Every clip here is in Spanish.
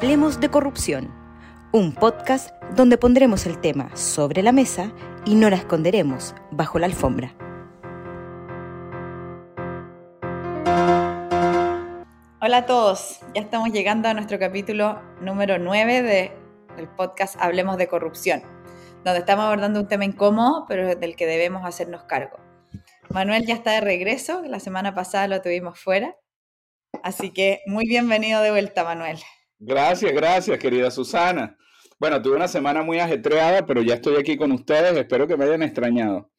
Hablemos de Corrupción, un podcast donde pondremos el tema sobre la mesa y no la esconderemos bajo la alfombra. Hola a todos, ya estamos llegando a nuestro capítulo número 9 de, del podcast Hablemos de Corrupción, donde estamos abordando un tema incómodo, pero del que debemos hacernos cargo. Manuel ya está de regreso, la semana pasada lo tuvimos fuera, así que muy bienvenido de vuelta, Manuel. Gracias, gracias, querida Susana. Bueno, tuve una semana muy ajetreada, pero ya estoy aquí con ustedes, espero que me hayan extrañado.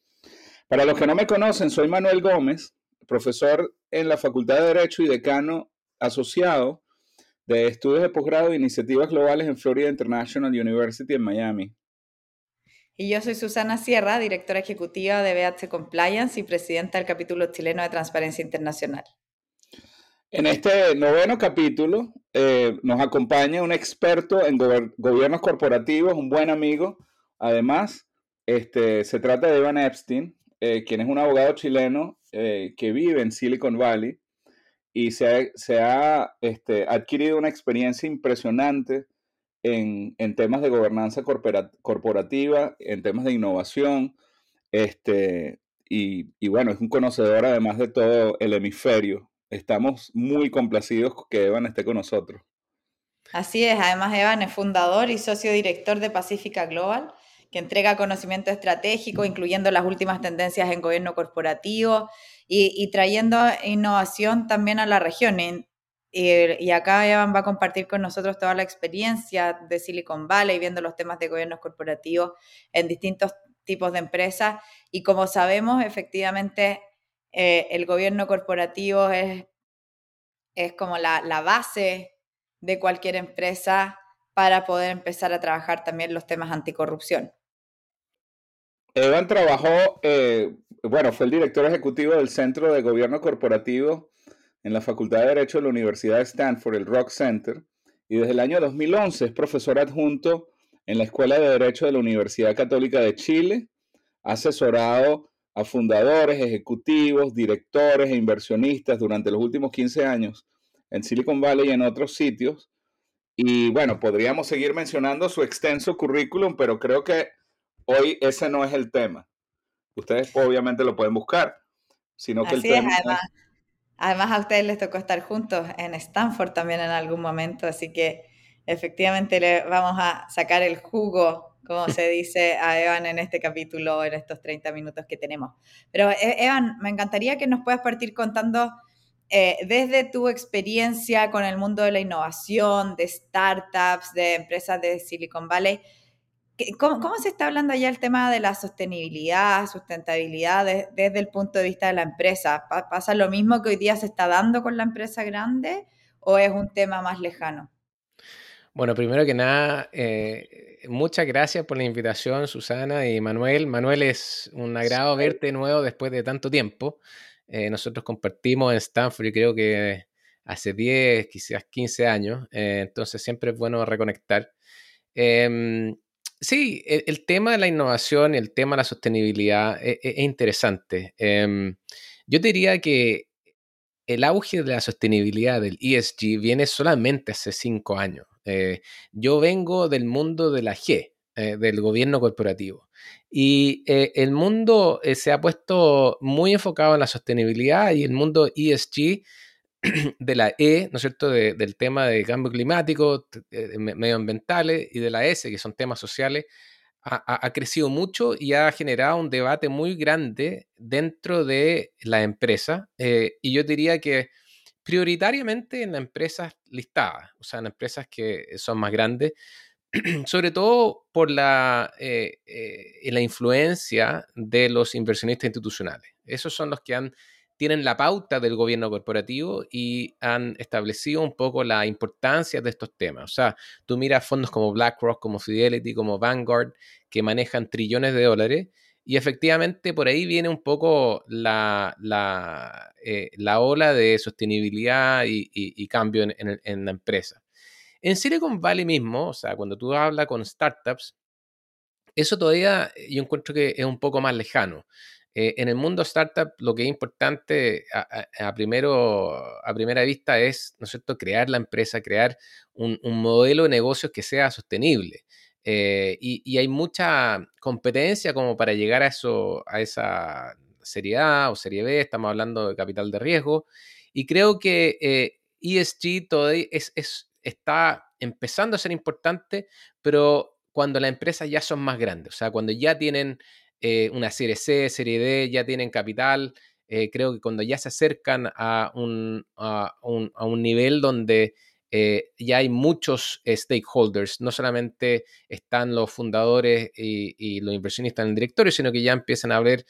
Para los que no me conocen, soy Manuel Gómez, profesor en la Facultad de Derecho y decano asociado de estudios de posgrado e iniciativas globales en Florida International University en Miami. Y yo soy Susana Sierra, directora ejecutiva de BH Compliance y presidenta del capítulo chileno de Transparencia Internacional. En este noveno capítulo eh, nos acompaña un experto en gobiernos corporativos, un buen amigo. Además, este, se trata de Evan Epstein, eh, quien es un abogado chileno eh, que vive en Silicon Valley y se ha, este, adquirido una experiencia impresionante en, temas de gobernanza corporativa, en temas de innovación, este, y, y, bueno, es un conocedor además de todo el hemisferio. Estamos muy complacidos que Evan esté con nosotros. Así es, además Evan es fundador y socio director de Pacífica Global, que entrega conocimiento estratégico, incluyendo las últimas tendencias en gobierno corporativo y, trayendo innovación también a la región. Y, acá Evan va a compartir con nosotros toda la experiencia de Silicon Valley, viendo los temas de gobiernos corporativos en distintos tipos de empresas. Y como sabemos, efectivamente, eh, el gobierno corporativo es, es como la, la base de cualquier empresa para poder empezar a trabajar también los temas anticorrupción. Evan trabajó, eh, bueno, fue el director ejecutivo del Centro de Gobierno Corporativo en la Facultad de Derecho de la Universidad de Stanford, el Rock Center, y desde el año 2011 es profesor adjunto en la Escuela de Derecho de la Universidad Católica de Chile, asesorado a fundadores, ejecutivos, directores e inversionistas durante los últimos 15 años en Silicon Valley y en otros sitios. Y bueno, podríamos seguir mencionando su extenso currículum, pero creo que Hoy ese no es el tema. Ustedes obviamente lo pueden buscar, sino que el tema... además, además a ustedes les tocó estar juntos en Stanford también en algún momento, así que efectivamente le vamos a sacar el jugo, como se dice a Evan en este capítulo, en estos 30 minutos que tenemos. Pero e, Evan, me encantaría que nos puedas partir contando eh, desde tu experiencia con el mundo de la innovación, de startups, de empresas de Silicon Valley, ¿Cómo, se está hablando allá el tema de la sostenibilidad, sustentabilidad desde el punto de vista de la empresa? ¿Pasa lo mismo que hoy día se está dando con la empresa grande o es un tema más lejano? Bueno, primero que nada, eh, muchas gracias por la invitación, Susana y Manuel. Manuel, es un agrado verte de nuevo después de tanto tiempo. Eh, nosotros compartimos en Stanford, y creo que hace 10, quizás 15 años, eh, entonces siempre es bueno reconectar. Em, Sí, el, tema de la innovación y el tema de la sostenibilidad e, e, es, interesante. Em, yo diría que el auge de la sostenibilidad del ESG viene solamente hace cinco años. Eh, yo vengo del mundo de la G, eh, del gobierno corporativo. Y eh, el mundo se ha puesto muy enfocado en la sostenibilidad y el mundo ESG de la E, ¿no es cierto?, del tema de cambio climático, medioambientales y de la S, que son temas sociales, ha, crecido mucho y ha generado un debate muy grande dentro de la empresa. Y yo diría que prioritariamente en las empresas listadas, o sea, en empresas que son más grandes, sobre todo por la, eh, la influencia de los inversionistas institucionales. Esos son los que han tienen la pauta del gobierno corporativo y han establecido un poco la importancia de estos temas. O sea, tú miras fondos como BlackRock, como Fidelity, como Vanguard, que manejan trillones de dólares y efectivamente por ahí viene un poco la, la, eh, ola de sostenibilidad y, cambio en, en, la empresa. En Silicon Valley mismo, o sea, cuando tú hablas con startups, eso todavía yo encuentro que es un poco más lejano. Eh, en el mundo startup, lo que es importante a, primero, a primera vista es, ¿no es cierto?, crear la empresa, crear un, modelo de negocios que sea sostenible. Eh, y, hay mucha competencia como para llegar a, eso, a esa serie A o serie B, estamos hablando de capital de riesgo. Y creo que ESG eh, e todavía es, está empezando a ser importante, pero cuando las empresas ya son más grandes, o sea, cuando ya tienen eh, una serie C, serie D, ya tienen capital, eh, creo que cuando ya se acercan a un, a un, nivel donde eh, ya hay muchos stakeholders, no solamente están los fundadores y, los inversionistas en el directorio, sino que ya empiezan a haber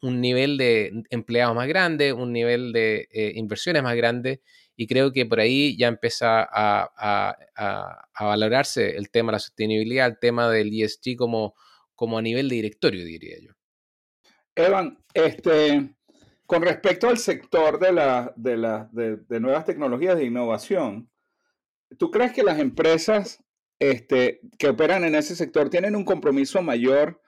un nivel de empleados más grande, un nivel de inversiones más grande, y creo que por ahí ya empieza a, a, valorarse el tema de la sostenibilidad, el tema del ESG como, como a nivel de directorio, diría yo. Evan, este, con respecto al sector de, la, de, la, de, nuevas tecnologías de innovación, ¿tú crees que las empresas este, que operan en ese sector tienen un compromiso mayor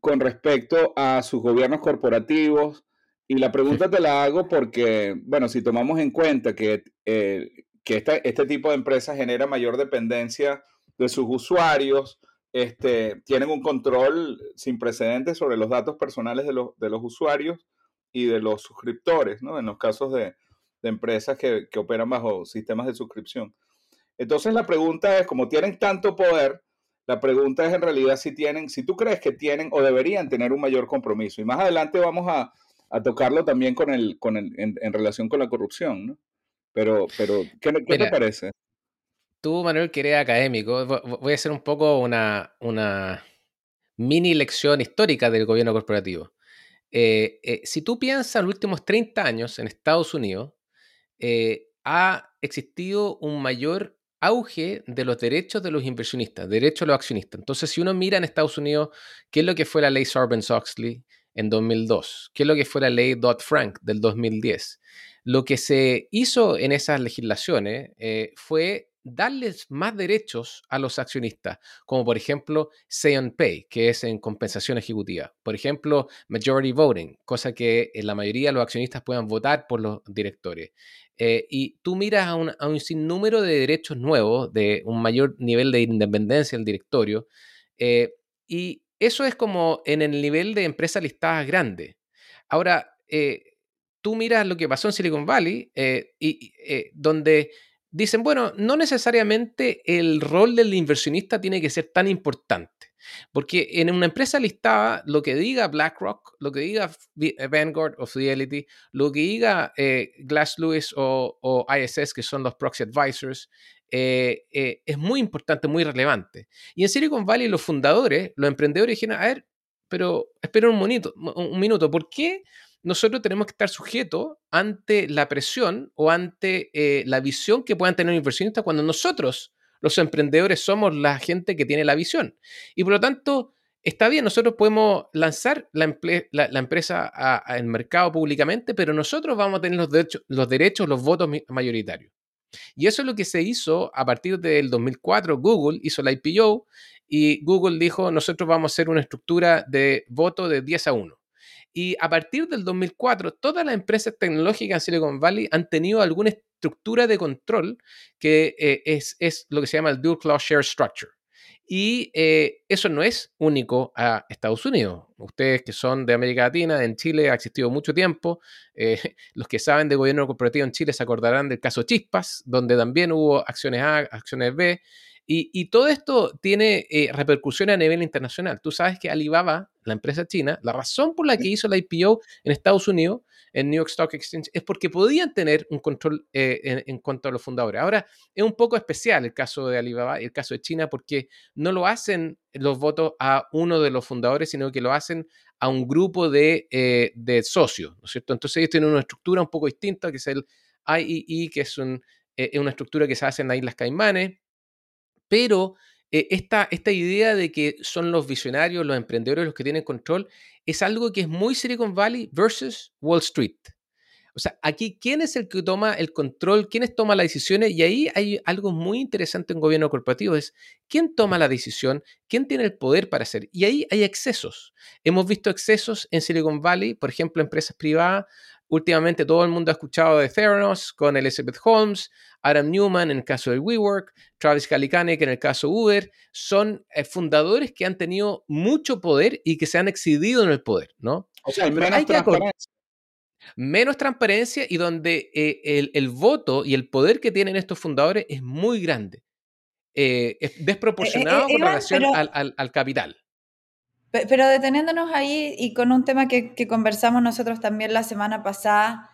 con respecto a sus gobiernos corporativos? Y la pregunta te la hago porque, bueno, si tomamos en cuenta que, eh, que este tipo de empresas genera mayor dependencia de sus usuarios, este, tienen un control sin precedentes sobre los datos personales de los, de los usuarios y de los suscriptores, ¿no? En los casos de, de empresas que, que, operan bajo sistemas de suscripción. Entonces la pregunta es, como tienen tanto poder, la pregunta es en realidad si tienen, si tú crees que tienen o deberían tener un mayor compromiso. Y más adelante vamos a, a tocarlo también con el, con el, en, en, relación con la corrupción, ¿no? Pero, pero ¿qué, qué te parece? tú, Manuel, que eres académico, voy a hacer un poco una, mini lección histórica del gobierno corporativo. Eh, eh, si tú piensas en los últimos 30 años en Estados Unidos, eh, ha existido un mayor auge de los derechos de los inversionistas, derechos de los accionistas. Entonces, si uno mira en Estados Unidos qué es lo que fue la ley Sarbanes-Oxley en 2002, qué es lo que fue la ley Dodd-Frank del 2010, lo que se hizo en esas legislaciones fue darles más derechos a los accionistas, como por ejemplo say on pay, que es en compensación ejecutiva. Por ejemplo, majority voting, cosa que en la mayoría de los accionistas puedan votar por los directores. Eh, y tú miras a un, sinnúmero de derechos nuevos, de un mayor nivel de independencia del directorio, eh, y eso es como en el nivel de empresas listadas grandes. Ahora, eh, tú miras lo que pasó en Silicon Valley, y, donde dicen, bueno, no necesariamente el rol del inversionista tiene que ser tan importante. Porque en una empresa listada, lo que diga BlackRock, lo que diga eh, Vanguard o Fidelity, lo que diga eh, Glass Lewis o, ISS, que son los proxy advisors, eh, es muy importante, muy relevante. Y en Silicon Valley, los fundadores, los emprendedores dijeron, a ver, pero esperen un, minuto, un minuto, ¿por qué? Nosotros tenemos que estar sujetos ante la presión o ante eh, la visión que puedan tener los inversionistas cuando nosotros, los emprendedores, somos la gente que tiene la visión. Y por lo tanto, está bien, nosotros podemos lanzar la, empresa al mercado públicamente, pero nosotros vamos a tener los derechos, los, derechos, los votos mayoritarios. Y eso es lo que se hizo a partir del 2004. Google hizo la IPO y Google dijo, nosotros vamos a hacer una estructura de voto de 10 a 1. Y a partir del 2004, todas las empresas tecnológicas en Silicon Valley han tenido alguna estructura de control que eh, es, lo que se llama el Dual Class Share Structure. Y eh, eso no es único a Estados Unidos. Ustedes que son de América Latina, en Chile ha existido mucho tiempo. Eh, los que saben de gobierno corporativo en Chile se acordarán del caso Chispas, donde también hubo acciones A, acciones B. Y, todo esto tiene eh, repercusiones a nivel internacional. Tú sabes que Alibaba, la empresa china, la razón por la que hizo la IPO en Estados Unidos, en New York Stock Exchange, es porque podían tener un control eh, en, cuanto a los fundadores. Ahora, es un poco especial el caso de Alibaba y el caso de China porque no lo hacen los votos a uno de los fundadores, sino que lo hacen a un grupo de, eh, de socios, ¿no es cierto? Entonces ellos tienen una estructura un poco distinta, que es el IEE, que es, un, es una estructura que se hace en las Islas Caimanes, pero eh, esta, esta idea de que son los visionarios, los emprendedores los que tienen control, es algo que es muy Silicon Valley versus Wall Street. O sea, aquí, ¿quién es el que toma el control? ¿Quiénes toman las decisiones? Y ahí hay algo muy interesante en gobierno corporativo, es quién toma la decisión, quién tiene el poder para hacer. Y ahí hay excesos. Hemos visto excesos en Silicon Valley, por ejemplo, empresas privadas. Últimamente todo el mundo ha escuchado de Theranos con Elizabeth Holmes, Adam Newman en el caso de WeWork, Travis Kalanick en el caso de Uber. Son eh, fundadores que han tenido mucho poder y que se han excedido en el poder, ¿no? O sea, hay menos transparencia menos transparencia y donde eh, el, voto y el poder que tienen estos fundadores es muy grande. Eh, es eh, desproporcionado con relación al, capital. Pero deteniéndonos ahí y con un tema que, conversamos nosotros también la semana pasada,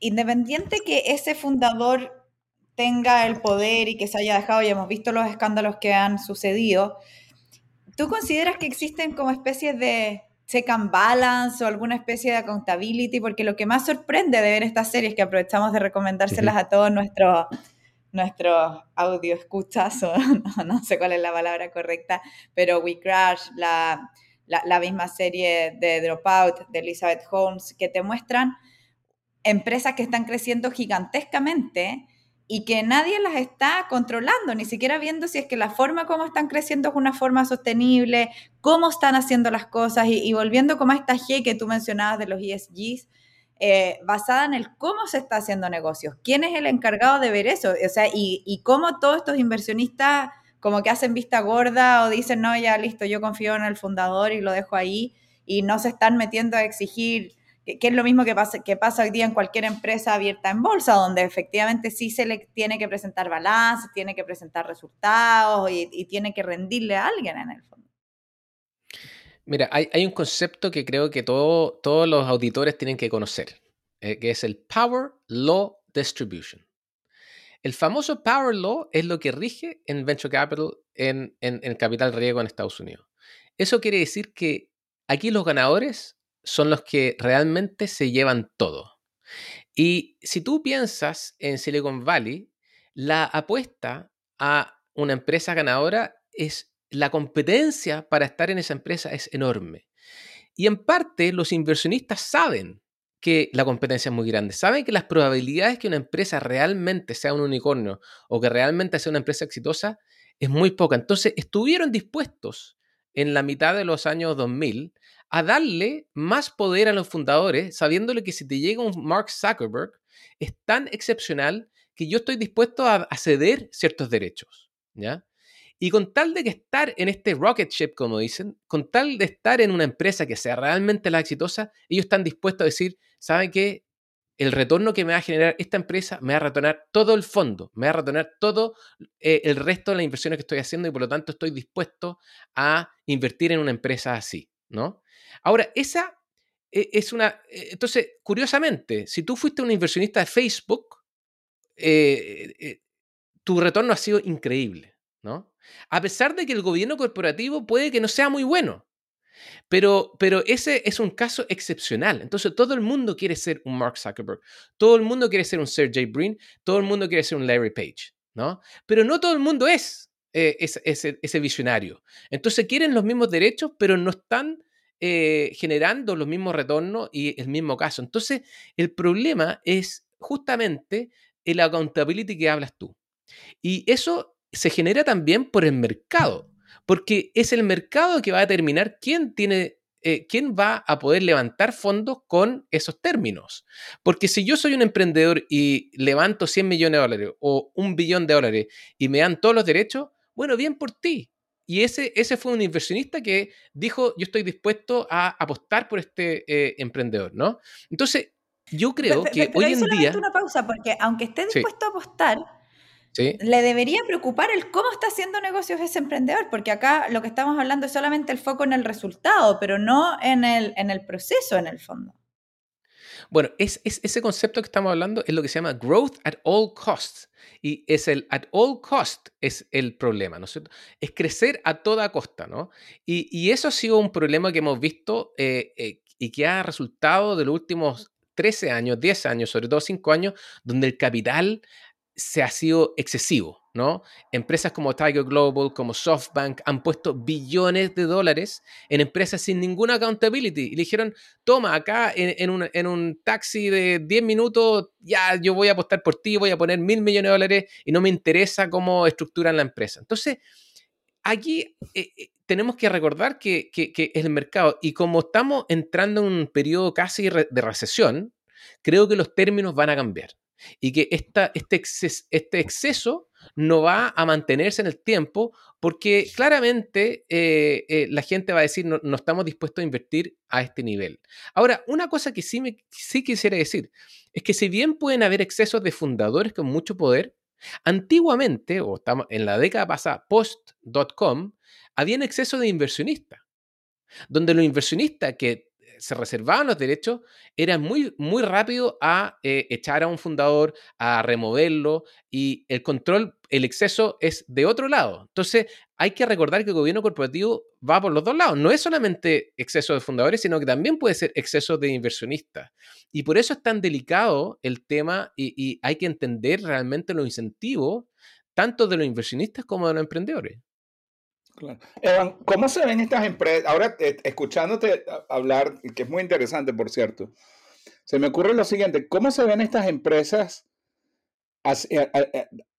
independiente que ese fundador tenga el poder y que se haya dejado, y hemos visto los escándalos que han sucedido, ¿tú consideras que existen como especies de check and balance o alguna especie de accountability, porque lo que más sorprende de ver estas series, que aprovechamos de recomendárselas a todos nuestros nuestros audio escuchas, o no, sé cuál es la palabra correcta, pero We Crash, la, la, la misma serie de Dropout de Elizabeth Holmes, que te muestran empresas que están creciendo gigantescamente y que nadie las está controlando, ni siquiera viendo si es que la forma como están creciendo es una forma sostenible, cómo están haciendo las cosas y, volviendo como a esta G que tú mencionabas de los ESGs, eh, basada en el cómo se está haciendo negocios, quién es el encargado de ver eso, o sea, y, y cómo todos estos inversionistas como que hacen vista gorda o dicen, no, ya listo, yo confío en el fundador y lo dejo ahí, y no se están metiendo a exigir que, es lo mismo que pasa, que pasa hoy día en cualquier empresa abierta en bolsa, donde efectivamente sí se le tiene que presentar balance, tiene que presentar resultados y, tiene que rendirle a alguien en el fondo. Mira, hay, un concepto que creo que todos los auditores tienen que conocer, eh, que es el Power Law Distribution. El famoso Power Law es lo que rige en Venture Capital, en, en, capital riesgo en Estados Unidos. Eso quiere decir que aquí los ganadores son los que realmente se llevan todo. Y si tú piensas en Silicon Valley, la apuesta a una empresa ganadora es la competencia para estar en esa empresa es enorme. Y en parte los inversionistas saben que la competencia es muy grande, saben que las probabilidades que una empresa realmente sea un unicornio o que realmente sea una empresa exitosa es muy poca. Entonces estuvieron dispuestos en la mitad de los años 2000 a darle más poder a los fundadores, sabiéndole que si te llega un Mark Zuckerberg, es tan excepcional que yo estoy dispuesto a, ceder ciertos derechos, ¿ya? Y con tal de que estar en este rocket ship, como dicen, con tal de estar en una empresa que sea realmente la exitosa, ellos están dispuestos a decir, ¿saben qué? El retorno que me va a generar esta empresa me va a retornar todo el fondo, me va a retornar todo eh, el resto de las inversiones que estoy haciendo y por lo tanto estoy dispuesto a invertir en una empresa así, ¿no? Ahora, esa e, es una... E, entonces, curiosamente, si tú fuiste un inversionista de Facebook, eh, eh, tu retorno ha sido increíble, ¿no? A pesar de que el gobierno corporativo puede que no sea muy bueno, pero, pero ese es un caso excepcional. Entonces, todo el mundo quiere ser un Mark Zuckerberg, todo el mundo quiere ser un Sergey Brin, todo el mundo quiere ser un Larry Page, ¿no? Pero no todo el mundo es eh, ese, visionario. Entonces, quieren los mismos derechos, pero no están eh, generando los mismos retornos y el mismo caso. Entonces, el problema es justamente el accountability que hablas tú. Y eso se genera también por el mercado, porque es el mercado que va a determinar quién tiene eh, quién va a poder levantar fondos con esos términos. Porque si yo soy un emprendedor y levanto 100 millones de dólares o un billón de dólares y me dan todos los derechos, bueno, bien por ti. Y ese, ese fue un inversionista que dijo, yo estoy dispuesto a apostar por este eh, emprendedor, ¿no? Entonces, yo creo que hoy en día... una pausa, porque aunque esté dispuesto a apostar, le debería preocupar el cómo está haciendo negocios ese emprendedor, porque acá lo que estamos hablando es solamente el foco en el resultado, pero no en el, en el proceso en el fondo. Bueno, es, ese concepto que estamos hablando es lo que se llama growth at all costs. Y es el at all cost es el problema, ¿no es cierto? Es crecer a toda costa, ¿no? Y, eso ha sido un problema que hemos visto eh, eh, y que ha resultado de los últimos 13 años, 10 años, sobre todo 5 años, donde el capital se ha sido excesivo. ¿no? Empresas como Tiger Global, como SoftBank, han puesto billones de dólares en empresas sin ninguna accountability. Y le dijeron, toma, acá en, un, taxi de 10 minutos, ya yo voy a apostar por ti, voy a poner mil millones de dólares y no me interesa cómo estructuran la empresa. Entonces, aquí eh, eh, tenemos que recordar que, que, que, es el mercado y como estamos entrando en un periodo casi de recesión, creo que los términos van a cambiar y que este, este exceso no va a mantenerse en el tiempo porque claramente eh, la gente va a decir no, no, estamos dispuestos a invertir a este nivel. Ahora, una cosa que sí, me, sí quisiera decir es que si bien pueden haber excesos de fundadores con mucho poder, Antiguamente, o estamos en la década pasada, post.com, había un exceso de inversionistas, donde los inversionistas que se reservaban los derechos, era muy, muy rápido a eh, echar a un fundador, a removerlo y el control, el exceso es de otro lado. Entonces, hay que recordar que el gobierno corporativo va por los dos lados. No es solamente exceso de fundadores, sino que también puede ser exceso de inversionistas. Y por eso es tan delicado el tema y hay que entender realmente los incentivos tanto de los inversionistas como de los emprendedores. Evan, ¿cómo se ven estas empresas? Ahora, eh, escuchándote hablar, que es muy interesante, por cierto, se me ocurre lo siguiente, ¿cómo se ven estas empresas hacia,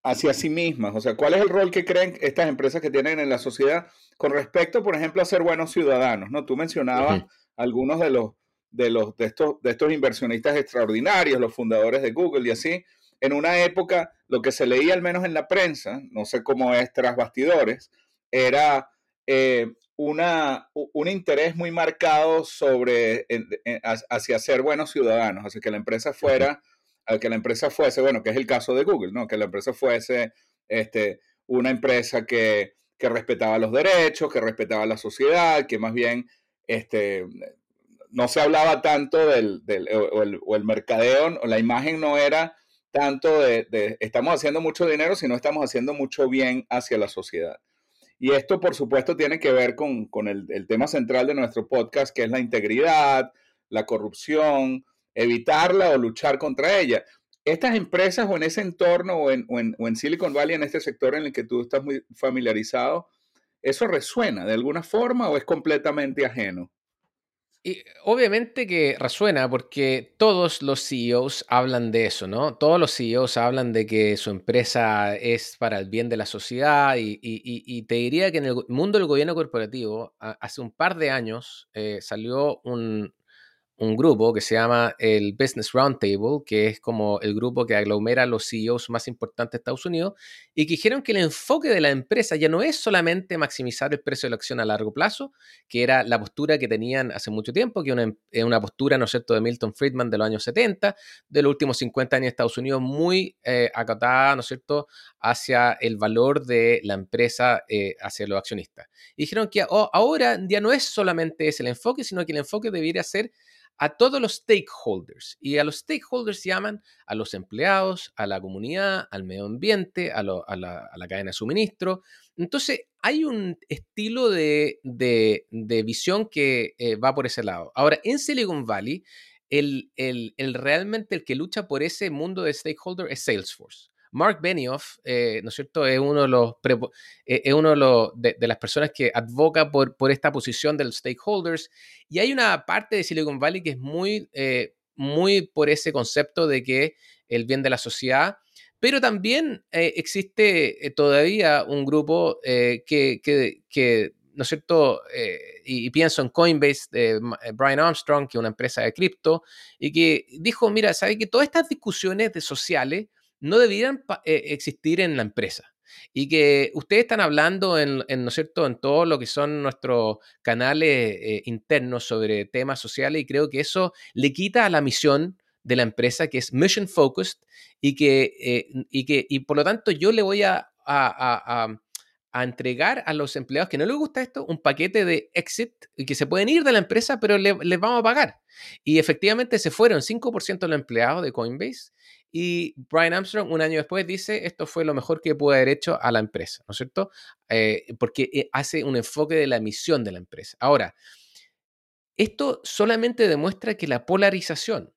hacia, sí mismas? O sea, ¿cuál es el rol que creen estas empresas que tienen en la sociedad con respecto, por ejemplo, a ser buenos ciudadanos? ¿no? Tú mencionabas algunos de los, de, los, de, estos, de estos inversionistas extraordinarios, los fundadores de Google y así. En una época, lo que se leía al menos en la prensa, no sé cómo es tras bastidores, era eh, una, un interés muy marcado sobre hacia ser buenos ciudadanos, hacia que la empresa fuera, que la empresa fuese, bueno, que es el caso de Google, ¿no? Que la empresa fuese este, una empresa que, que respetaba los derechos, que respetaba la sociedad, que más bien este, no se hablaba tanto del, del o, el, o, el, mercadeo, o la imagen no era tanto de, de, estamos haciendo mucho dinero, sino estamos haciendo mucho bien hacia la sociedad. Y esto, por supuesto, tiene que ver con, el, tema central de nuestro podcast, que es la integridad, la corrupción, evitarla o luchar contra ella. Estas empresas o en ese entorno o en, o en Silicon Valley, en este sector en el que tú estás muy familiarizado, ¿eso resuena de alguna forma o es completamente ajeno? Y obviamente que resuena porque todos los CEOs hablan de eso, ¿no? Todos los CEOs hablan de que su empresa es para el bien de la sociedad y, te diría que en el mundo del gobierno corporativo, hace un par de años eh, salió un, un grupo que se llama el Business Roundtable, que es como el grupo que aglomera los CEOs más importantes de Estados Unidos, y que dijeron que el enfoque de la empresa ya no es solamente maximizar el precio de la acción a largo plazo, que era la postura que tenían hace mucho tiempo, que una, es una postura, ¿no es cierto?, de Milton Friedman de los años 70, de los últimos 50 años de Estados Unidos, muy eh, acotada, ¿no es cierto?, hacia el valor de la empresa, eh, hacia los accionistas. Y dijeron que oh, ahora ya no es solamente ese el enfoque, sino que el enfoque debería ser a todos los stakeholders. Y a los stakeholders llaman a los empleados, a la comunidad, al medio ambiente, a, la, cadena de suministro. Entonces, hay un estilo de, visión que eh, va por ese lado. Ahora, en Silicon Valley, el, el, realmente el que lucha por ese mundo de stakeholder es Salesforce. Mark Benioff, eh, ¿no es cierto?, es uno de los, eh, las personas que advoca por, esta posición de los stakeholders. Y hay una parte de Silicon Valley que es muy, eh, muy por ese concepto de que el bien de la sociedad, pero también existe todavía un grupo que, que, ¿no es cierto? y, pienso en Coinbase Brian Armstrong, que es una empresa de cripto, y que dijo, mira, ¿sabe que todas estas discusiones de sociales no deberían eh, existir en la empresa. Y que ustedes están hablando en, ¿no es cierto?, en todo lo que son nuestros canales eh, internos sobre temas sociales y creo que eso le quita a la misión de la empresa que es mission focused y que, eh, y que y por lo tanto yo le voy a, a, a, a, entregar a los empleados que no les gusta esto un paquete de exit que se pueden ir de la empresa pero les vamos a pagar. Y efectivamente se fueron 5% de los empleados de Coinbase y Brian Armstrong, un año después, dice, esto fue lo mejor que pude haber hecho a la empresa, ¿no es cierto? Eh, porque eh, hace un enfoque de la misión de la empresa. Ahora, esto solamente demuestra que la polarización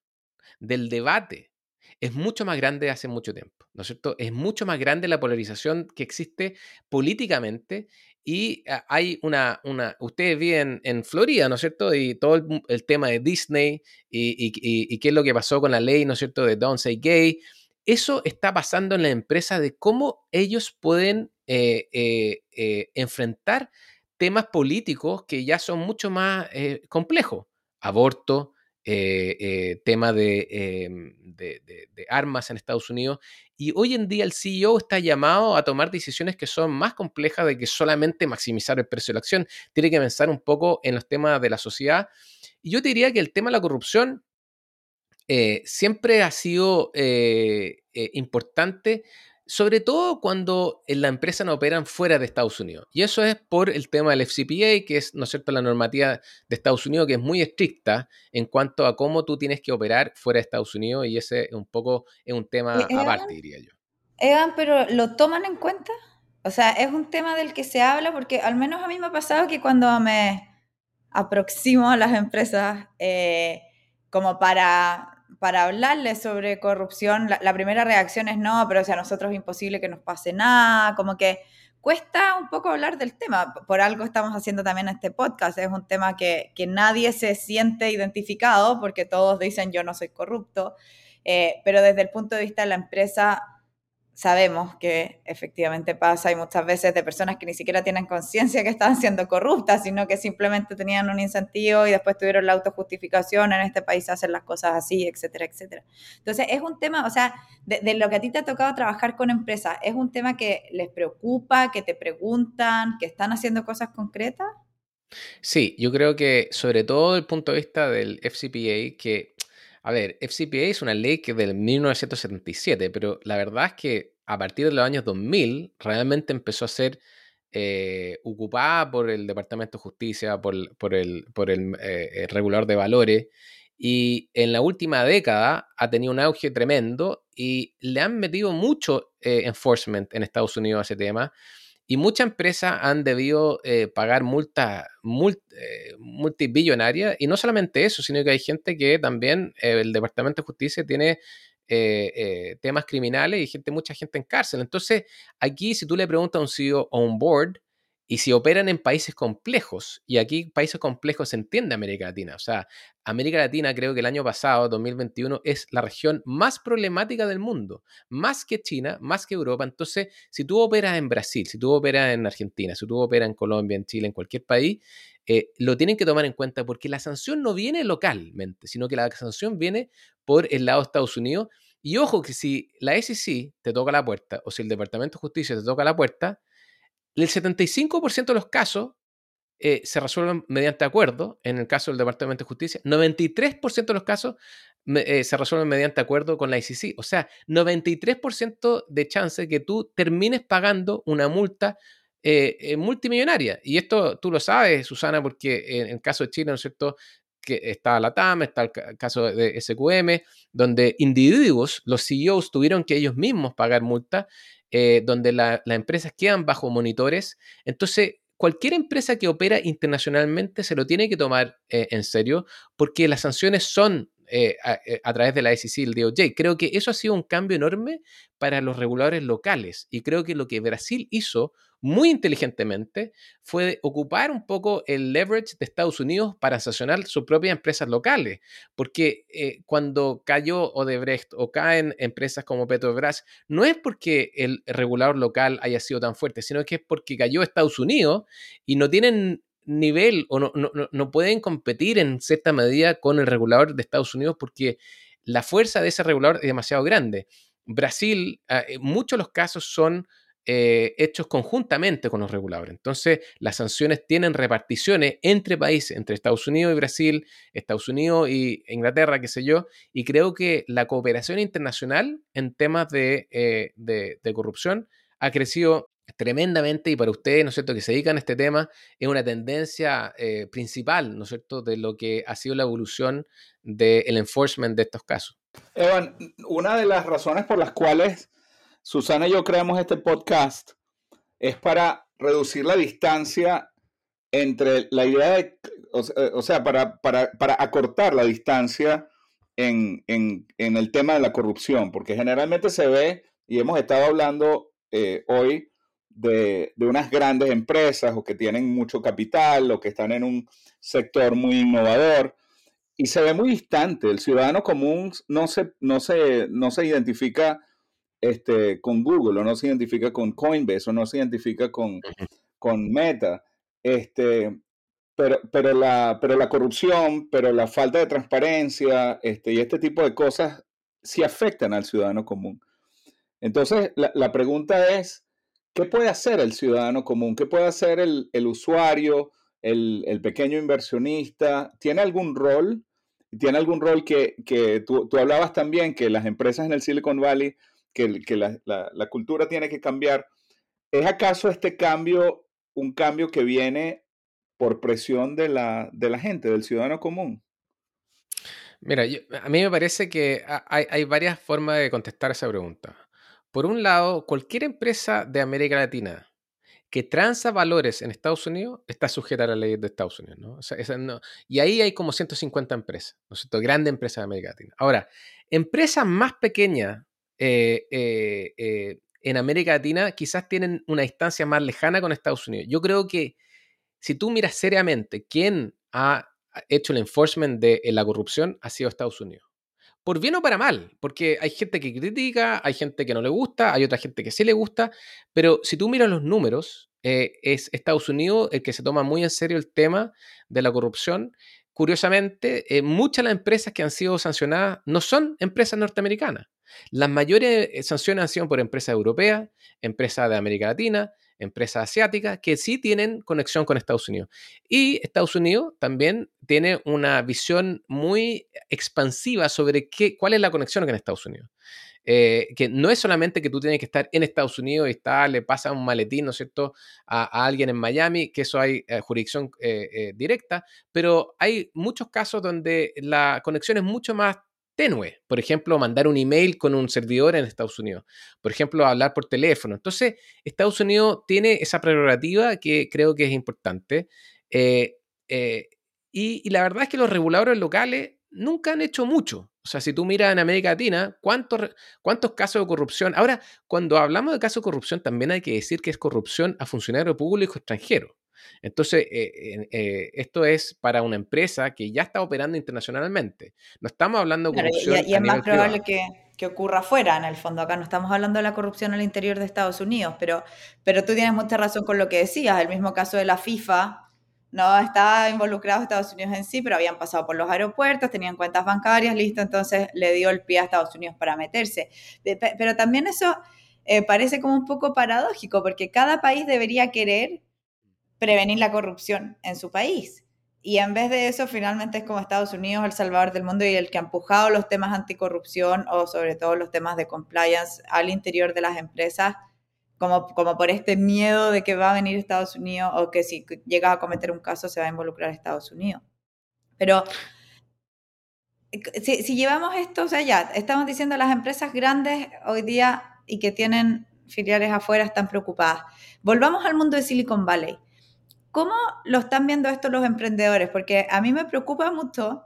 del debate es mucho más grande hace mucho tiempo, ¿no es cierto? Es mucho más grande la polarización que existe políticamente y ah, hay una, una ustedes viven en Florida, ¿no es cierto? Y todo el, tema de Disney y, qué es lo que pasó con la ley, ¿no es cierto? De Don't Say Gay. Eso está pasando en la empresa de cómo ellos pueden eh, eh, eh, enfrentar temas políticos que ya son mucho más complejos. Aborto, tema em, de, de, armas en Estados Unidos. Y hoy en día el CEO está llamado a tomar decisiones que son más complejas de que solamente maximizar el precio de la acción. Tiene que pensar un poco en los temas de la sociedad. Y yo te diría que el tema de la corrupción eh, siempre ha sido eh, eh, importante, sobre todo cuando la empresa no operan fuera de Estados Unidos. Y eso es por el tema del FCPA, que es, ¿no es cierto?, la normativa de Estados Unidos, que es muy estricta en cuanto a cómo tú tienes que operar fuera de Estados Unidos, y ese es un poco es un tema aparte, diría yo. Evan, pero ¿lo toman en cuenta? O sea, es un tema del que se habla porque al menos a mí me ha pasado que cuando me aproximo a las empresas como para para hablarles sobre corrupción, la, primera reacción es no, pero o sea, a nosotros es imposible que nos pase nada, como que cuesta un poco hablar del tema. Por algo estamos haciendo también este podcast. Es un tema que, que nadie se siente identificado porque todos dicen yo no soy corrupto, eh, pero desde el punto de vista de la empresa sabemos que efectivamente pasa y muchas veces de personas que ni siquiera tienen conciencia que estaban siendo corruptas, sino que simplemente tenían un incentivo y después tuvieron la autojustificación, en este país hacen las cosas así, etcétera, etcétera. Entonces es un tema, o sea, de, lo que a ti te ha tocado trabajar con empresas, ¿es un tema que les preocupa, que te preguntan, que están haciendo cosas concretas? Sí, yo creo que sobre todo el punto de vista del FCPA, que a ver, FCPA es una ley que es del 1977, pero la verdad es que a partir de los años 2000 realmente empezó a ser eh, ocupada por el Departamento de Justicia, por, el, por el, eh, regulador de valores, y en la última década ha tenido un auge tremendo y le han metido mucho eh, enforcement en Estados Unidos a ese tema. Y muchas empresas han debido eh, pagar multas eh, multibillonarias. Y no solamente eso, sino que hay gente que también eh, el Departamento de Justicia tiene temas criminales y gente, mucha gente en cárcel. Entonces, aquí si tú le preguntas a un CEO o un board, y si operan en países complejos, y aquí países complejos se entiende América Latina, o sea, América Latina creo que el año pasado, 2021, es la región más problemática del mundo, más que China, más que Europa. Entonces, si tú operas en Brasil, si tú operas en Argentina, si tú operas en Colombia, en Chile, en cualquier país, eh, lo tienen que tomar en cuenta porque la sanción no viene localmente, sino que la sanción viene por el lado de Estados Unidos. Y ojo que si la SEC te toca la puerta o si el Departamento de Justicia te toca la puerta, el 75% de los casos eh, se resuelven mediante acuerdo, en el caso del Departamento de Justicia, 93% de los casos eh, se resuelven mediante acuerdo con la ICC. O sea, 93% de chance que tú termines pagando una multa eh, multimillonaria. Y esto tú lo sabes, Susana, porque en el caso de Chile, ¿no es cierto? que está la TAM, está el caso de SQM, donde individuos, los CEOs, tuvieron que ellos mismos pagar multa eh, donde las empresas quedan bajo monitores. Entonces, cualquier empresa que opera internacionalmente se lo tiene que tomar eh, en serio porque las sanciones son eh, a, través de la SEC y el DOJ. Creo que eso ha sido un cambio enorme para los reguladores locales y creo que lo que Brasil hizo muy inteligentemente fue ocupar un poco el leverage de Estados Unidos para sancionar sus propias empresas locales, porque eh, cuando cayó Odebrecht o caen empresas como Petrobras, no es porque el regulador local haya sido tan fuerte, sino que es porque cayó Estados Unidos y no tienen nivel o no, no, no pueden competir en cierta medida con el regulador de Estados Unidos porque la fuerza de ese regulador es demasiado grande. Brasil, ah, en muchos de los casos son eh, hechos conjuntamente con los reguladores. Entonces, las sanciones tienen reparticiones entre países, entre Estados Unidos y Brasil, Estados Unidos y Inglaterra, qué sé yo, y creo que la cooperación internacional en temas de, eh, de, corrupción ha crecido tremendamente y para ustedes, ¿no es cierto?, que se dedican a este tema, es una tendencia eh, principal, ¿no es cierto?, de lo que ha sido la evolución del enforcement de estos casos. Evan, una de las razones por las cuales Susana y yo creamos este podcast es para reducir la distancia entre la idea de, o, sea, para, acortar la distancia en, el tema de la corrupción, porque generalmente se ve, y hemos estado hablando eh, hoy de, de, unas grandes empresas o que tienen mucho capital o que están en un sector muy innovador, y se ve muy distante. El ciudadano común no se, no se, no se identifica este, con Google o no se identifica con Coinbase o no se identifica con, con Meta. Este, pero, pero, la, pero la corrupción, pero la falta de transparencia este, y este tipo de cosas sí afectan al ciudadano común. Entonces, la, la pregunta es, ¿qué puede hacer el ciudadano común? ¿Qué puede hacer el, el usuario, el, el, pequeño inversionista? ¿Tiene algún rol? ¿Tiene algún rol que, que tú, tú, hablabas también que las empresas en el Silicon Valley, que, que la, la, cultura tiene que cambiar? ¿Es acaso este cambio un cambio que viene por presión de la, de la gente, del ciudadano común? Mira, a mí me parece que hay, hay, varias formas de contestar esa pregunta. Por un lado, cualquier empresa de América Latina que transa valores en Estados Unidos está sujeta a la ley de Estados Unidos. ¿no? O sea, esa no, y ahí hay como 150 empresas, ¿no es cierto? Grandes empresas de América Latina. Ahora, empresas más pequeñas eh, eh, eh, en América Latina quizás tienen una distancia más lejana con Estados Unidos. Yo creo que si tú miras seriamente quién ha hecho el enforcement de la corrupción, ha sido Estados Unidos. Por bien o para mal, porque hay gente que critica, hay gente que no le gusta, hay otra gente que sí le gusta, pero si tú miras los números, eh, es Estados Unidos el que se toma muy en serio el tema de la corrupción. Curiosamente, eh, muchas de las empresas que han sido sancionadas no son empresas norteamericanas. Las mayores eh, sanciones han sido por empresas europeas, empresas de América Latina, empresas asiáticas que sí tienen conexión con Estados Unidos. Y Estados Unidos también tiene una visión muy expansiva sobre qué, cuál es la conexión con Estados Unidos. Eh, que no es solamente que tú tienes que estar en Estados Unidos y está, le pasa un maletín, ¿no es cierto?, a, alguien en Miami, que eso hay eh, jurisdicción eh, directa, pero hay muchos casos donde la conexión es mucho más tenue. Por ejemplo, mandar un email con un servidor en Estados Unidos. Por ejemplo, hablar por teléfono. Entonces, Estados Unidos tiene esa prerrogativa que creo que es importante. Eh, eh, y, la verdad es que los reguladores locales nunca han hecho mucho. O sea, si tú miras en América Latina, ¿cuántos, ¿cuántos casos de corrupción? Ahora, cuando hablamos de casos de corrupción, también hay que decir que es corrupción a funcionarios públicos extranjeros. Entonces, eh, eh, esto es para una empresa que ya está operando internacionalmente. No estamos hablando de corrupción. Claro, y, y, es más probable que, que, ocurra afuera, en el fondo. Acá no estamos hablando de la corrupción al interior de Estados Unidos, pero, pero tú tienes mucha razón con lo que decías. El mismo caso de la FIFA, no estaba involucrado Estados Unidos en sí, pero habían pasado por los aeropuertos, tenían cuentas bancarias, listo, entonces le dio el pie a Estados Unidos para meterse. Pero también eso eh, parece como un poco paradójico, porque cada país debería querer prevenir la corrupción en su país. Y en vez de eso, finalmente es como Estados Unidos, el salvador del mundo y el que ha empujado los temas anticorrupción o sobre todo los temas de compliance al interior de las empresas, como, como por este miedo de que va a venir Estados Unidos o que si llega a cometer un caso se va a involucrar Estados Unidos. Pero si, si llevamos esto, o sea, ya estamos diciendo las empresas grandes hoy día y que tienen filiales afuera están preocupadas. Volvamos al mundo de Silicon Valley. ¿Cómo lo están viendo esto los emprendedores? Porque a mí me preocupa mucho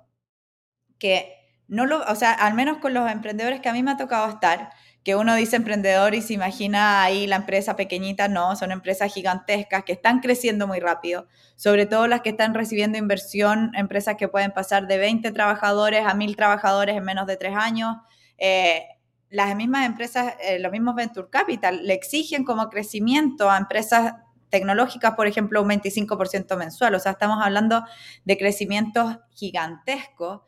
que no lo, o sea, al menos con los emprendedores que a mí me ha tocado estar, que uno dice emprendedor y se imagina ahí la empresa pequeñita, no, son empresas gigantescas que están creciendo muy rápido, sobre todo las que están recibiendo inversión, empresas que pueden pasar de 20 trabajadores a 1000 trabajadores en menos de tres años. Eh, las mismas empresas, eh, los mismos Venture Capital, le exigen como crecimiento a empresas tecnológicas, por ejemplo, un 25% mensual. O sea, estamos hablando de crecimientos gigantescos,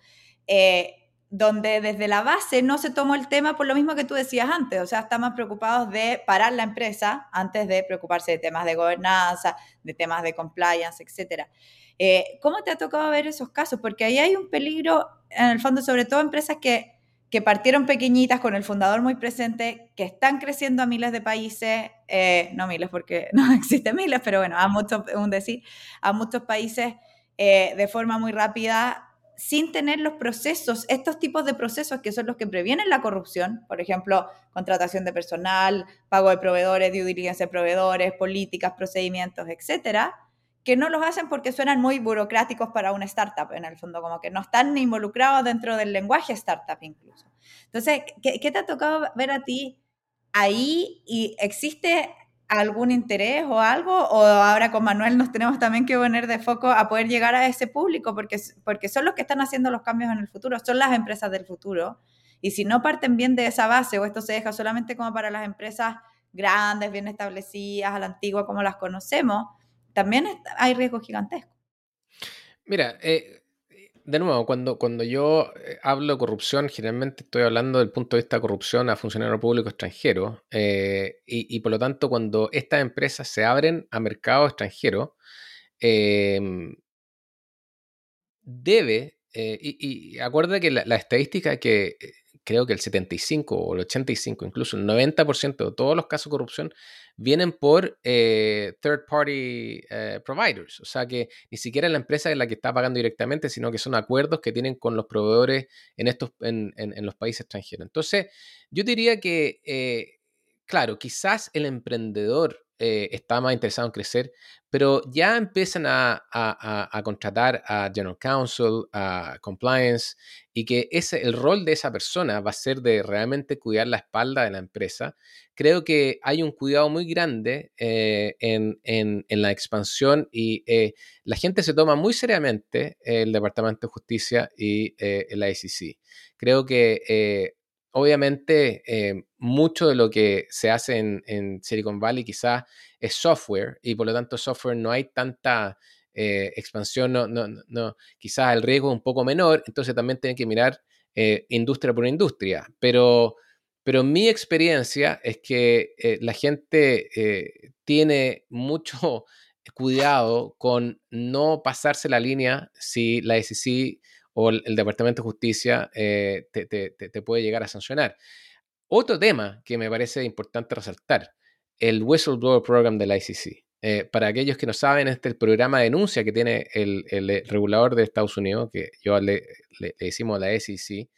eh, donde desde la base no se tomó el tema por lo mismo que tú decías antes. O sea, estamos preocupados de parar la empresa antes de preocuparse de temas de gobernanza, de temas de compliance, etc. Eh, ¿Cómo te ha tocado ver esos casos? Porque ahí hay un peligro, en el fondo, sobre todo empresas que que partieron pequeñitas con el fundador muy presente, que están creciendo a miles de países, eh, no miles porque no existen miles, pero bueno, a muchos, un decir, a muchos países eh, de forma muy rápida, sin tener los procesos, estos tipos de procesos que son los que previenen la corrupción, por ejemplo, contratación de personal, pago de proveedores, due diligence de proveedores, políticas, procedimientos, etcétera, que no los hacen porque suenan muy burocráticos para una startup, en el fondo, como que no están involucrados dentro del lenguaje startup incluso. Entonces, ¿qué, qué te ha tocado ver a ti ahí? ¿Y existe algún interés o algo? ¿O ahora con Manuel nos tenemos también que poner de foco a poder llegar a ese público? Porque, porque son los que están haciendo los cambios en el futuro, son las empresas del futuro. Y si no parten bien de esa base o esto se deja solamente como para las empresas grandes, bien establecidas, a la antigua como las conocemos, también hay riesgo gigantesco. Mira, eh, de nuevo, cuando, cuando yo eh, hablo de corrupción, generalmente estoy hablando del punto de vista de corrupción a funcionarios públicos extranjeros. Eh, y, por lo tanto, cuando estas empresas se abren a mercado extranjero, em, debe, y, y acuérdate que la, estadística que creo que el 75 o el 85, incluso el 90% de todos los casos de corrupción vienen por eh, third party eh, providers. O sea que ni siquiera la empresa es la que está pagando directamente, sino que son acuerdos que tienen con los proveedores en, estos, en, los países extranjeros. Entonces, yo diría que, eh, claro, quizás el emprendedor eh, está más interesado en crecer, pero ya empiezan a, contratar a General Counsel, a Compliance, y que ese, el rol de esa persona va a ser de realmente cuidar la espalda de la empresa. Creo que hay un cuidado muy grande eh, en, la expansión y eh, la gente se toma muy seriamente el Departamento de Justicia y la ICC. Creo que obviamente eh, mucho de lo que se hace en, Silicon Valley quizás es software y por lo tanto software no hay tanta eh, expansión, no, no, no, quizás el riesgo es un poco menor, entonces también tienen que mirar eh, industria por industria, pero, pero mi experiencia es que la gente tiene mucho cuidado con no pasarse la línea si la SEC o el, Departamento de Justicia eh, te, puede llegar a sancionar. Otro tema que me parece importante resaltar, el Whistleblower Program de la ICC. Eh, para aquellos que no saben, este es el programa de denuncia que tiene el, regulador de Estados Unidos, que yo le, decimos la SEC.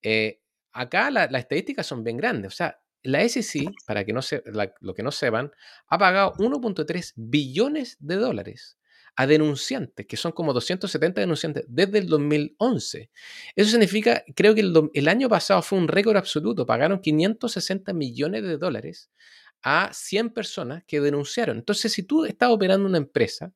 Eh, acá las estadísticas son bien grandes. O sea, la SEC, para que no se, lo que no sepan, ha pagado 1.3 billones de dólares a denunciantes, que son como 270 denunciantes desde el 2011. Eso significa, creo que el, año pasado fue un récord absoluto, pagaron 560 millones de dólares a 100 personas que denunciaron. Entonces, si tú estás operando una empresa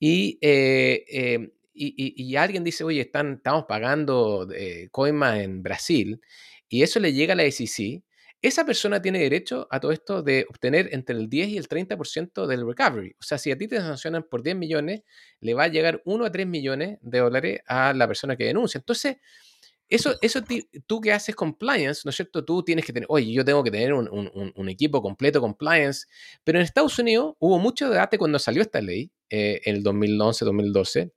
y, eh, eh, y, alguien dice, oye, están, estamos pagando eh, coimas en Brasil, y eso le llega a la SEC, esa persona tiene derecho a todo esto de obtener entre el 10 y el 30% del recovery. O sea, si a ti te sancionan por 10 millones, le va a llegar 1 a 3 millones de dólares a la persona que denuncia. Entonces, eso, eso tú que haces compliance, ¿no es cierto? Tú tienes que tener, oye, yo tengo que tener un, un, equipo completo compliance, pero en Estados Unidos hubo mucho debate cuando salió esta ley, eh, en el 2011-2012,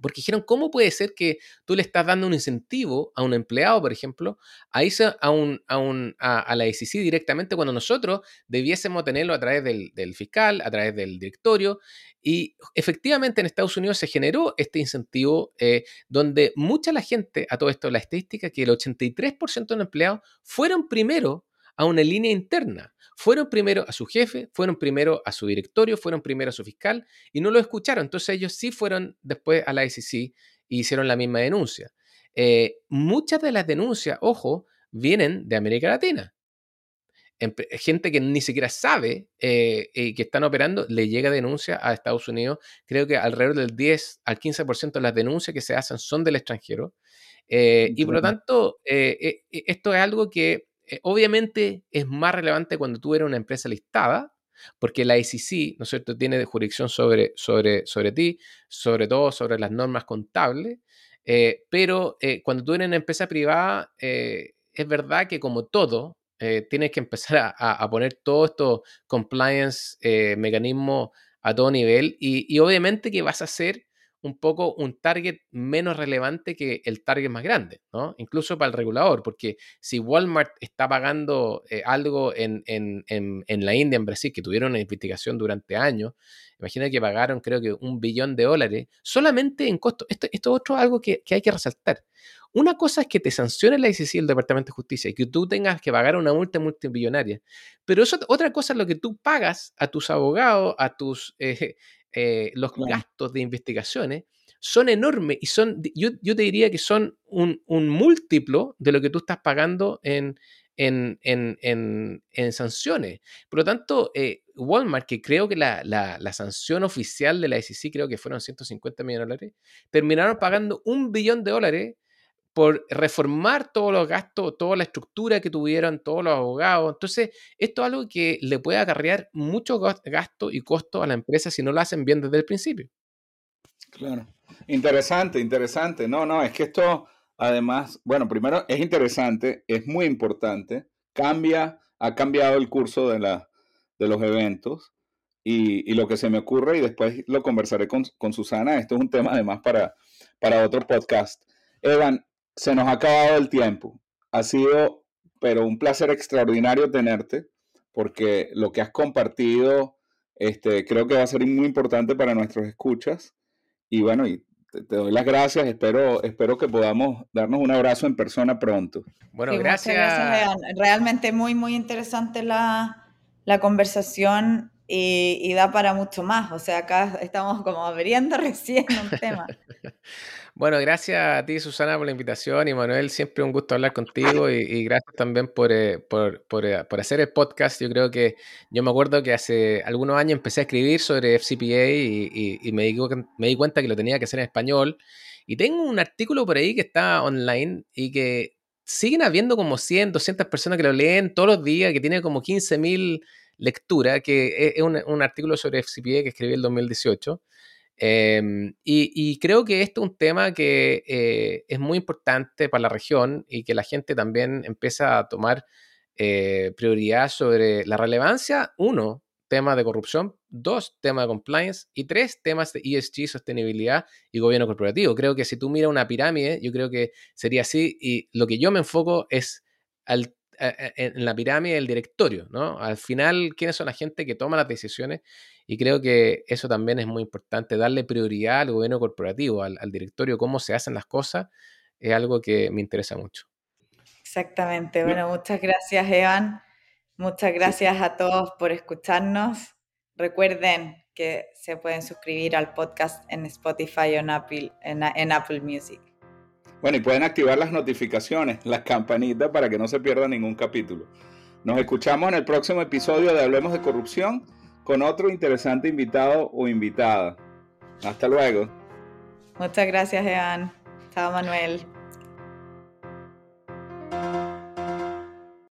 porque dijeron, ¿cómo puede ser que tú le estás dando un incentivo a un empleado, por ejemplo, a irse a, la SEC directamente cuando nosotros debiésemos tenerlo a través del, fiscal, a través del directorio? Y efectivamente en Estados Unidos se generó este incentivo eh, donde mucha la gente, a todo esto, la estadística, que el 83% de los empleados fueron primero a una línea interna. Fueron primero a su jefe, fueron primero a su directorio, fueron primero a su fiscal y no lo escucharon. Entonces ellos sí fueron después a la ICC y hicieron la misma denuncia. Eh, muchas de las denuncias, ojo, vienen de América Latina. Gente que ni siquiera sabe eh, eh, que están operando, le llega denuncia a Estados Unidos. Creo que alrededor del 10 al 15% de las denuncias que se hacen son del extranjero. y por lo tanto, esto es algo que eh, obviamente es más relevante cuando tú eres una empresa listada, porque la ICC, ¿no es cierto?, tiene jurisdicción sobre, sobre, sobre ti, sobre todo sobre las normas contables, eh, pero eh, cuando tú eres una empresa privada, es verdad que como todo, tienes que empezar a, poner todos estos compliance mecanismos a todo nivel y, y, obviamente que vas a hacer un poco un target menos relevante que el target más grande, ¿no? Incluso para el regulador, porque si Walmart está pagando eh, algo en, la India, en Brasil, que tuvieron una investigación durante años, imagina que pagaron creo que un billón de dólares solamente en costo. Esto, esto es otro algo que, hay que resaltar. Una cosa es que te sancione la ICC, el Departamento de Justicia, y que tú tengas que pagar una multa multimillonaria. Pero eso, otra cosa es lo que tú pagas a tus abogados, a tus eh, eh, los gastos de investigaciones, son enormes y son, yo, yo te diría que son un, un, múltiplo de lo que tú estás pagando en, en, en, en sanciones. Por lo tanto, eh, Walmart, que creo que la, la, la, sanción oficial de la SEC, creo que fueron 150 millones de dólares, terminaron pagando un billón de dólares por reformar todos los gastos, toda la estructura que tuvieron todos los abogados. Entonces, esto es algo que le puede acarrear mucho gasto y costo a la empresa si no lo hacen bien desde el principio. Claro. Interesante, interesante. No, no, es que esto, además, bueno, primero es interesante, es muy importante, cambia, ha cambiado el curso de, la, de los eventos y, y lo que se me ocurre, y después lo conversaré con, con Susana, esto es un tema además para, para otro podcast. Evan, se nos ha acabado el tiempo. Ha sido, pero un placer extraordinario tenerte, porque lo que has compartido, este, creo que va a ser muy importante para nuestros escuchas. Y bueno, y te, doy las gracias. Espero, espero que podamos darnos un abrazo en persona pronto. Bueno, gracias. gracias. Realmente muy, muy interesante la, la conversación y, y, da para mucho más. O sea, acá estamos como abriendo recién un tema. Bueno, gracias a ti, Susana, por la invitación y Manuel, siempre un gusto hablar contigo y, gracias también por, eh, por, por, eh, por, hacer el podcast. Yo creo que yo me acuerdo que hace algunos años empecé a escribir sobre FCPA y, y me, di, me di cuenta que lo tenía que hacer en español. Y tengo un artículo por ahí que está online y que siguen habiendo como 100, 200 personas que lo leen todos los días, que tiene como 15.000 lecturas, que es un, un, artículo sobre FCPA que escribí en el 2018. Em, y, creo que este es un tema que eh, es muy importante para la región y que la gente también empieza a tomar eh, prioridad sobre la relevancia, uno, tema de corrupción, dos, tema de compliance y tres, temas de ESG, sostenibilidad y gobierno corporativo. Creo que si tú miras una pirámide, yo creo que sería así y lo que yo me enfoco es en la pirámide del directorio, ¿no? Al final, ¿quiénes son la gente que toma las decisiones? Y creo que eso también es muy importante, darle prioridad al gobierno corporativo, al, directorio, cómo se hacen las cosas, es algo que me interesa mucho. Exactamente. Bueno, muchas gracias, Evan. Muchas gracias a todos por escucharnos. Recuerden que se pueden suscribir al podcast en Spotify o en Apple, en Apple Music. Bueno, y pueden activar las notificaciones, las campanitas para que no se pierda ningún capítulo. Nos escuchamos en el próximo episodio de Hablemos de Corrupción con otro interesante invitado o invitada. Hasta luego. Muchas gracias, Ean. Chao, Manuel.